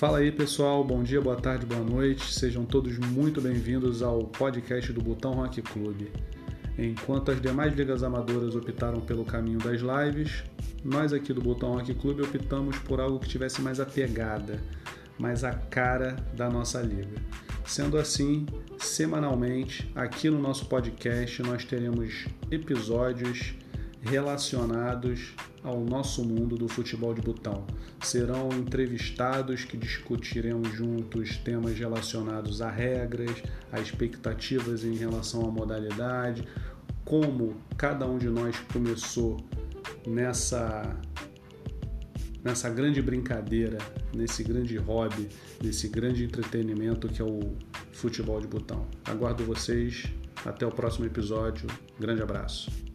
Fala aí pessoal, bom dia, boa tarde, boa noite, sejam todos muito bem-vindos ao podcast do Botão Rock Clube. Enquanto as demais ligas amadoras optaram pelo caminho das lives, nós aqui do Botão Rock Clube optamos por algo que tivesse mais a pegada, mais a cara da nossa liga. Sendo assim, semanalmente, aqui no nosso podcast, nós teremos episódios relacionados ao nosso mundo do futebol de botão. Serão entrevistados que discutiremos juntos temas relacionados a regras, a expectativas em relação à modalidade, como cada um de nós começou nessa nessa grande brincadeira, nesse grande hobby, nesse grande entretenimento que é o futebol de botão. Aguardo vocês. Até o próximo episódio. Grande abraço.